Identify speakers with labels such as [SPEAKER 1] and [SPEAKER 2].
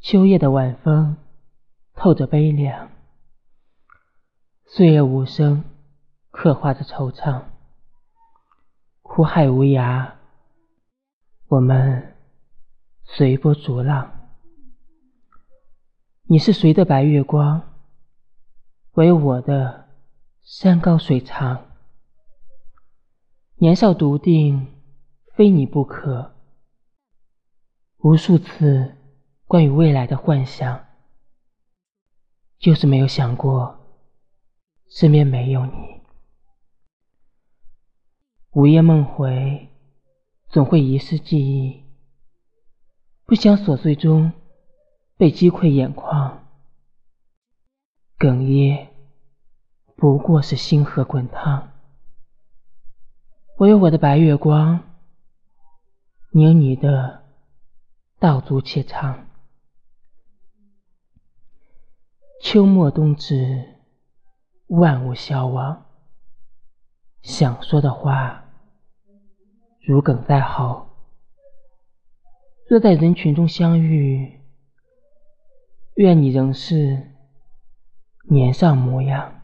[SPEAKER 1] 秋夜的晚风透着悲凉，岁月无声，刻画着惆怅。苦海无涯，我们随波逐浪。你是谁的白月光？唯我的山高水长。年少笃定，非你不可。无数次。关于未来的幻想，就是没有想过身边没有你。午夜梦回，总会遗失记忆，不想琐碎中被击溃眼眶，哽咽不过是星河滚烫。我有我的白月光，你有你的道阻且长。秋末冬至，万物消亡。想说的话，如鲠在喉。若在人群中相遇，愿你仍是年少模样。